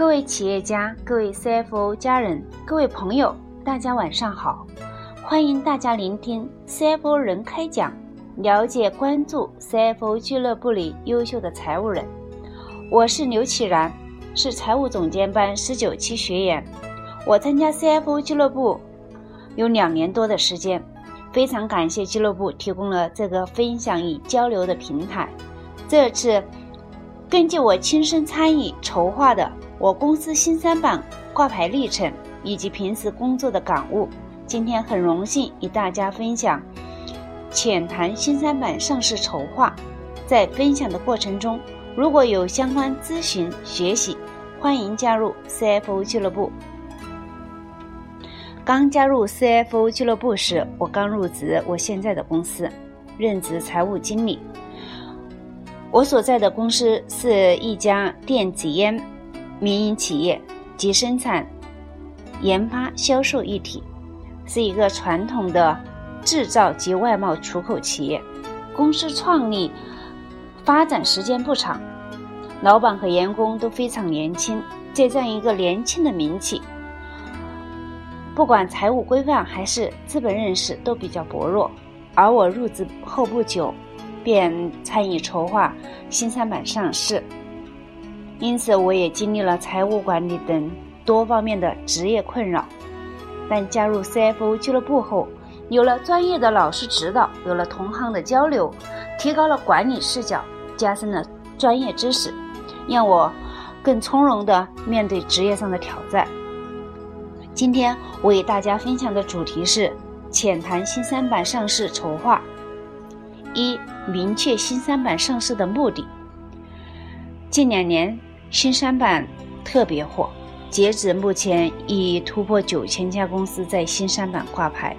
各位企业家、各位 CFO 家人、各位朋友，大家晚上好！欢迎大家聆听 CFO 人开讲，了解关注 CFO 俱乐部里优秀的财务人。我是刘启然，是财务总监班十九期学员。我参加 CFO 俱乐部有两年多的时间，非常感谢俱乐部提供了这个分享与交流的平台。这次根据我亲身参与筹划的我公司新三板挂牌历程以及平时工作的感悟，今天很荣幸与大家分享浅谈新三板上市筹划。在分享的过程中，如果有相关咨询学习，欢迎加入 CFO 俱乐部。刚加入 CFO 俱乐部时，我刚入职我现在的公司，任职财务经理。我所在的公司是一家电子烟民营企业，及生产、研发、销售一体，是一个传统的制造及外贸出口企业。公司创立发展时间不长，老板和员工都非常年轻，在这样一个年轻的民企。不管财务规范还是资本认识都比较薄弱，而我入职后不久，便参与筹划新三板上市，因此我也经历了财务管理等多方面的职业困扰。但加入 CFO 俱乐部后，有了专业的老师指导，有了同行的交流，提高了管理视角，加深了专业知识，让我更从容地面对职业上的挑战。今天我给大家分享的主题是浅谈新三板上市筹划。一、明确新三板上市的目的。近两年新三板特别火，截止目前已突破九千家公司在新三板挂牌。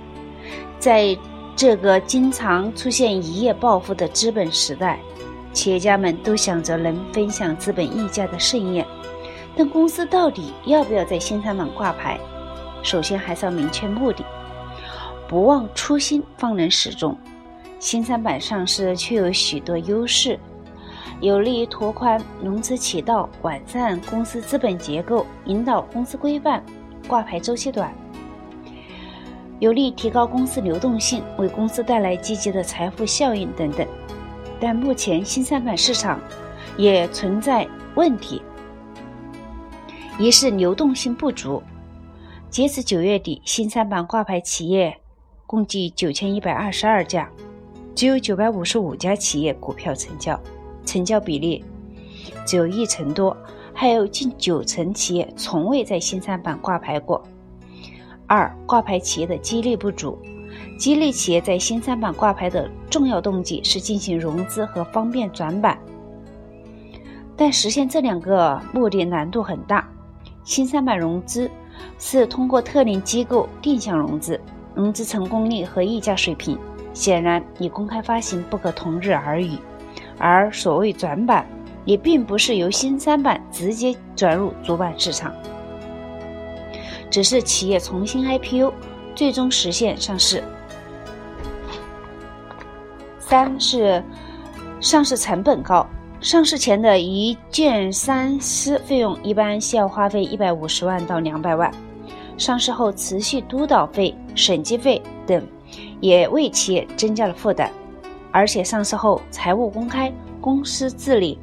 在这个经常出现一夜暴富的资本时代，企业家们都想着能分享资本溢价的盛宴，但公司到底要不要在新三板挂牌？首先还是要明确目的，不忘初心方能始终。新三板上市却有许多优势，有利于拓宽融资渠道、完善公司资本结构、引导公司规范、挂牌周期短，有利提高公司流动性，为公司带来积极的财富效应等等。但目前新三板市场也存在问题，一是流动性不足。截至九月底，新三板挂牌企业共计九千一百二十二家，只有九百五十五家企业股票成交，成交比例只有一成多，还有近九成企业从未在新三板挂牌过。二、挂牌企业的激励不足，激励企业在新三板挂牌的重要动机是进行融资和方便转板，但实现这两个目的难度很大。新三板融资。是通过特定机构定向融资，融资成功率和溢价水平显然与公开发行不可同日而语。而所谓转板，也并不是由新三板直接转入主板市场，只是企业重新 IPO，最终实现上市。三是上市成本高，上市前的一件三师费用一般需要花费一百五十万到两百万。上市后，持续督导费、审计费等也为企业增加了负担，而且上市后财务公开、公司治理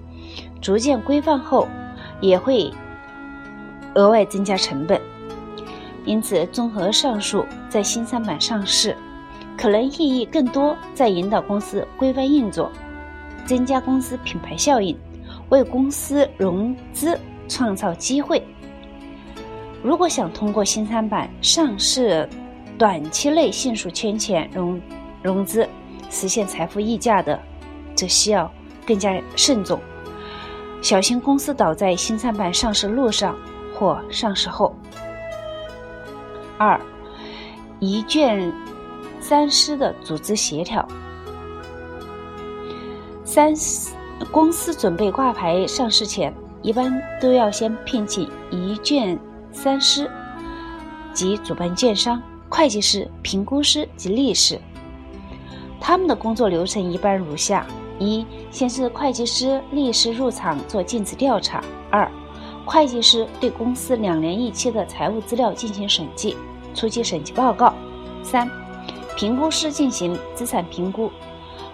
逐渐规范后，也会额外增加成本。因此，综合上述，在新三板上市，可能意义更多在引导公司规范运作，增加公司品牌效应，为公司融资创造机会。如果想通过新三板上市，短期内迅速圈钱融融资，实现财富溢价的，则需要更加慎重，小心公司倒在新三板上市路上或上市后。二，一卷三师的组织协调，三公司准备挂牌上市前，一般都要先聘请一卷。三师即主办券商、会计师、评估师及律师，他们的工作流程一般如下：一、先是会计师、律师入场做尽职调查；二、会计师对公司两年一期的财务资料进行审计，出具审计报告。三、评估师进行资产评估，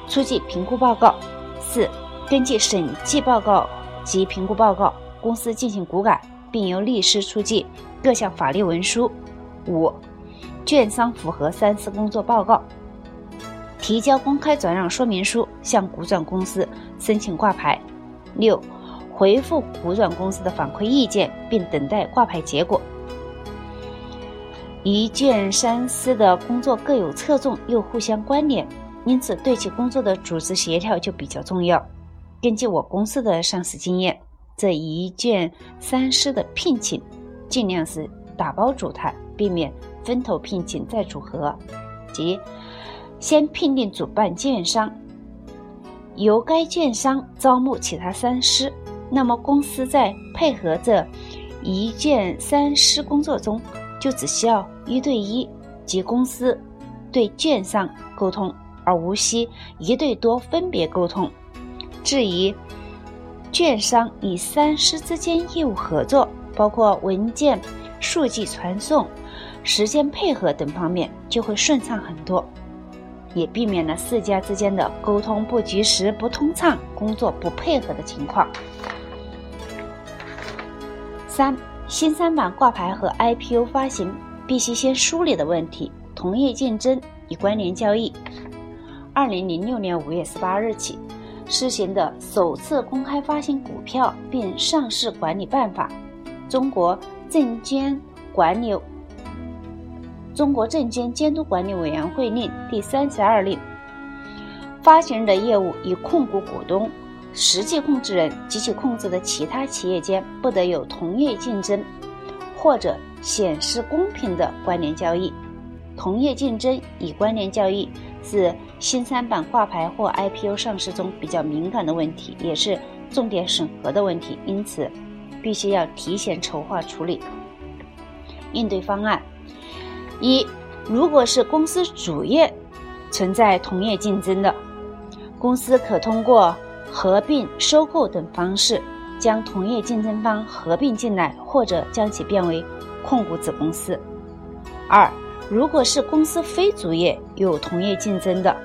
出具评估报告。四、根据审计报告及评估报告，公司进行股改，并由律师出具各项法律文书。五、券商符合三次工作报告，提交公开转让说明书，向股转公司申请挂牌。六、回复股转公司的反馈意见，并等待挂牌结果。一卷三司的工作各有侧重，又互相关联，因此对其工作的组织协调就比较重要。根据我公司的上市经验，这一卷三司的聘请，尽量是打包组团，避免分头聘请再组合，即先聘定主办券商，由该券商招募其他三师。那么公司在配合这一件三师工作中，就只需要一对一及公司对券商沟通，而无需一对多分别沟通。至于券商与三师之间业务合作，包括文件、数据传送、时间配合等方面，就会顺畅很多，也避免了四家之间的沟通不及时、不通畅、工作不配合的情况。三新三板挂牌和 IPO 发行必须先梳理的问题：同业竞争与关联交易。二零零六年五月十八日起施行的首次公开发行股票并上市管理办法（中国证监管理中国证监监督管理委员会令第三十二令），发行人的业务与控股股东。实际控制人及其控制的其他企业间不得有同业竞争或者显示公平的关联交易。同业竞争与关联交易是新三板挂牌或 IPO 上市中比较敏感的问题，也是重点审核的问题，因此必须要提前筹划处理。应对方案：一、如果是公司主业存在同业竞争的，公司可通过。合并、收购等方式将同业竞争方合并进来，或者将其变为控股子公司。二，如果是公司非主业有同业竞争的，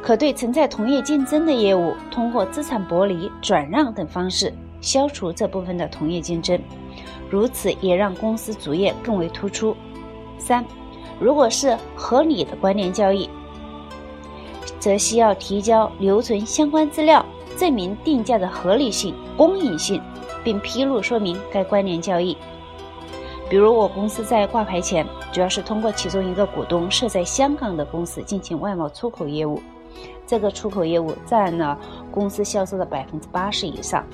可对存在同业竞争的业务通过资产剥离、转让等方式消除这部分的同业竞争，如此也让公司主业更为突出。三，如果是合理的关联交易。则需要提交留存相关资料，证明定价的合理性、公允性，并披露说明该关联交易。比如，我公司在挂牌前，主要是通过其中一个股东设在香港的公司进行外贸出口业务，这个出口业务占了公司销售的百分之八十以上，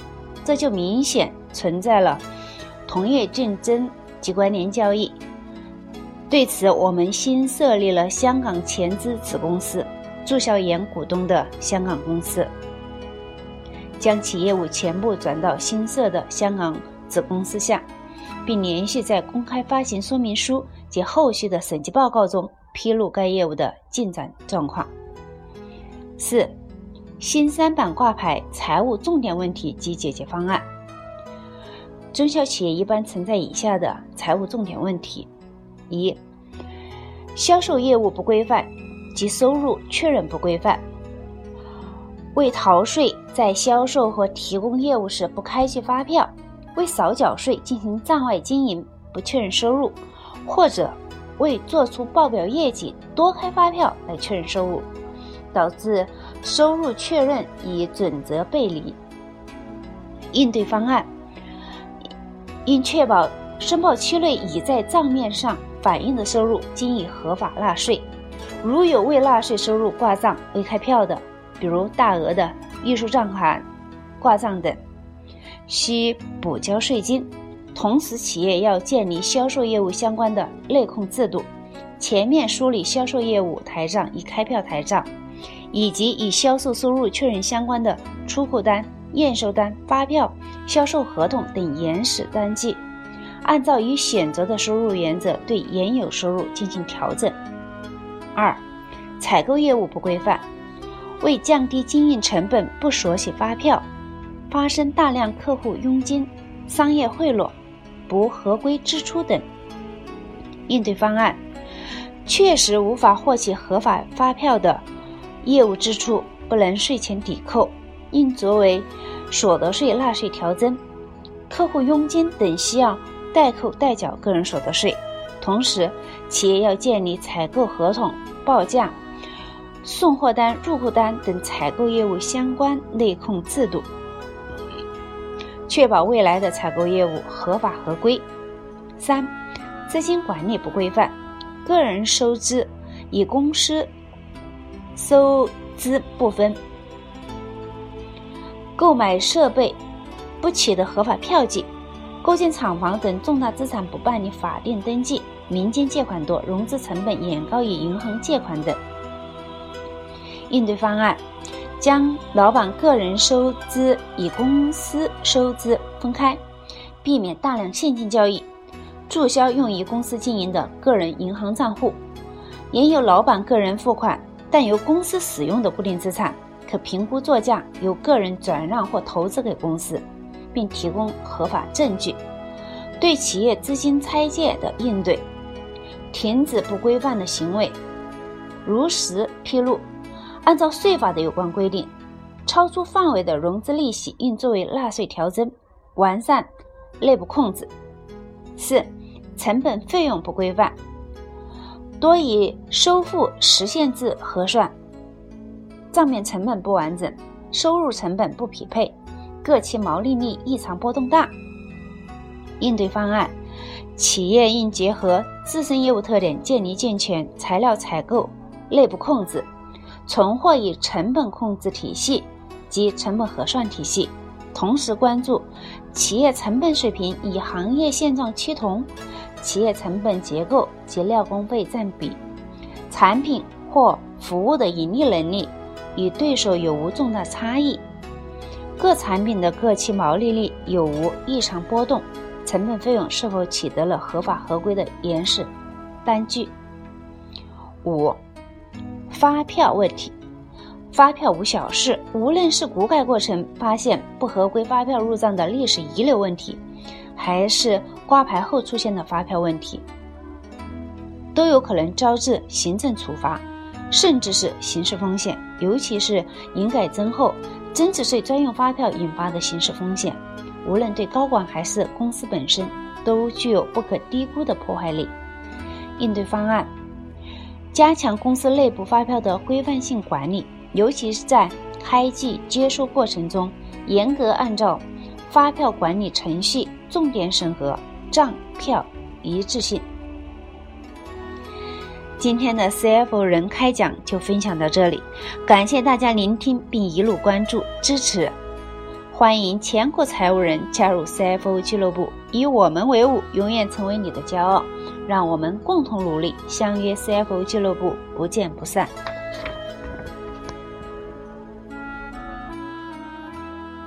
这就明显存在了同业竞争及关联交易。对此，我们新设立了香港前资子公司。注销原股东的香港公司，将其业务全部转到新设的香港子公司下，并连续在公开发行说明书及后续的审计报告中披露该业务的进展状况。四、新三板挂牌财务重点问题及解决方案。中小企业一般存在以下的财务重点问题：一、销售业务不规范。及收入确认不规范，为逃税，在销售和提供业务时不开具发票；为少缴税进行账外经营，不确认收入；或者为做出报表业绩多开发票来确认收入，导致收入确认与准则背离。应对方案应确保申报期内已在账面上反映的收入均已合法纳税。如有未纳税收入挂账未开票的，比如大额的预收账款挂账等，需补交税金。同时，企业要建立销售业务相关的内控制度，全面梳理销售业务台账与开票台账，以及与销售收入确认相关的出库单、验收单、发票、销售合同等原始单据，按照已选择的收入原则对原有收入进行调整。二、采购业务不规范，为降低经营成本不索取发票，发生大量客户佣金商业贿赂、不合规支出等。应对方案：确实无法获取合法发票的业务支出不能税前抵扣，应作为所得税纳税调增。客户佣金等需要代扣代缴个人所得税。同时，企业要建立采购合同、报价、送货单、入库单等采购业务相关内控制度，确保未来的采购业务合法合规。三、资金管理不规范，个人收支与公司收支不分，购买设备不取得合法票据。构建厂房等重大资产不办理法定登记，民间借款多，融资成本远高于银行借款等。应对方案：将老板个人收支与公司收支分开，避免大量现金交易，注销用于公司经营的个人银行账户。也有老板个人付款但由公司使用的固定资产，可评估作价，由个人转让或投资给公司。并提供合法证据，对企业资金拆借的应对，停止不规范的行为，如实披露，按照税法的有关规定，超出范围的融资利息应作为纳税调增，完善内部控制。四、成本费用不规范，多以收付实现制核算，账面成本不完整，收入成本不匹配。各期毛利率异常波动大，应对方案：企业应结合自身业务特点，建立健全材料采购内部控制、存货与成本控制体系及成本核算体系，同时关注企业成本水平与行业现状趋同，企业成本结构及料工费占比，产品或服务的盈利能力与对手有无重大差异。各产品的各期毛利率有无异常波动？成本费用是否取得了合法合规的原始单据？五、发票问题。发票无小事，无论是股改过程发现不合规发票入账的历史遗留问题，还是挂牌后出现的发票问题，都有可能招致行政处罚，甚至是刑事风险。尤其是营改增后。增值税专用发票引发的刑事风险，无论对高管还是公司本身，都具有不可低估的破坏力。应对方案：加强公司内部发票的规范性管理，尤其是在开具接收过程中，严格按照发票管理程序，重点审核账票一致性。今天的 CFO 人开讲就分享到这里，感谢大家聆听并一路关注支持，欢迎全国财务人加入 CFO 俱乐部，以我们为伍，永远成为你的骄傲，让我们共同努力，相约 CFO 俱乐部，不见不散。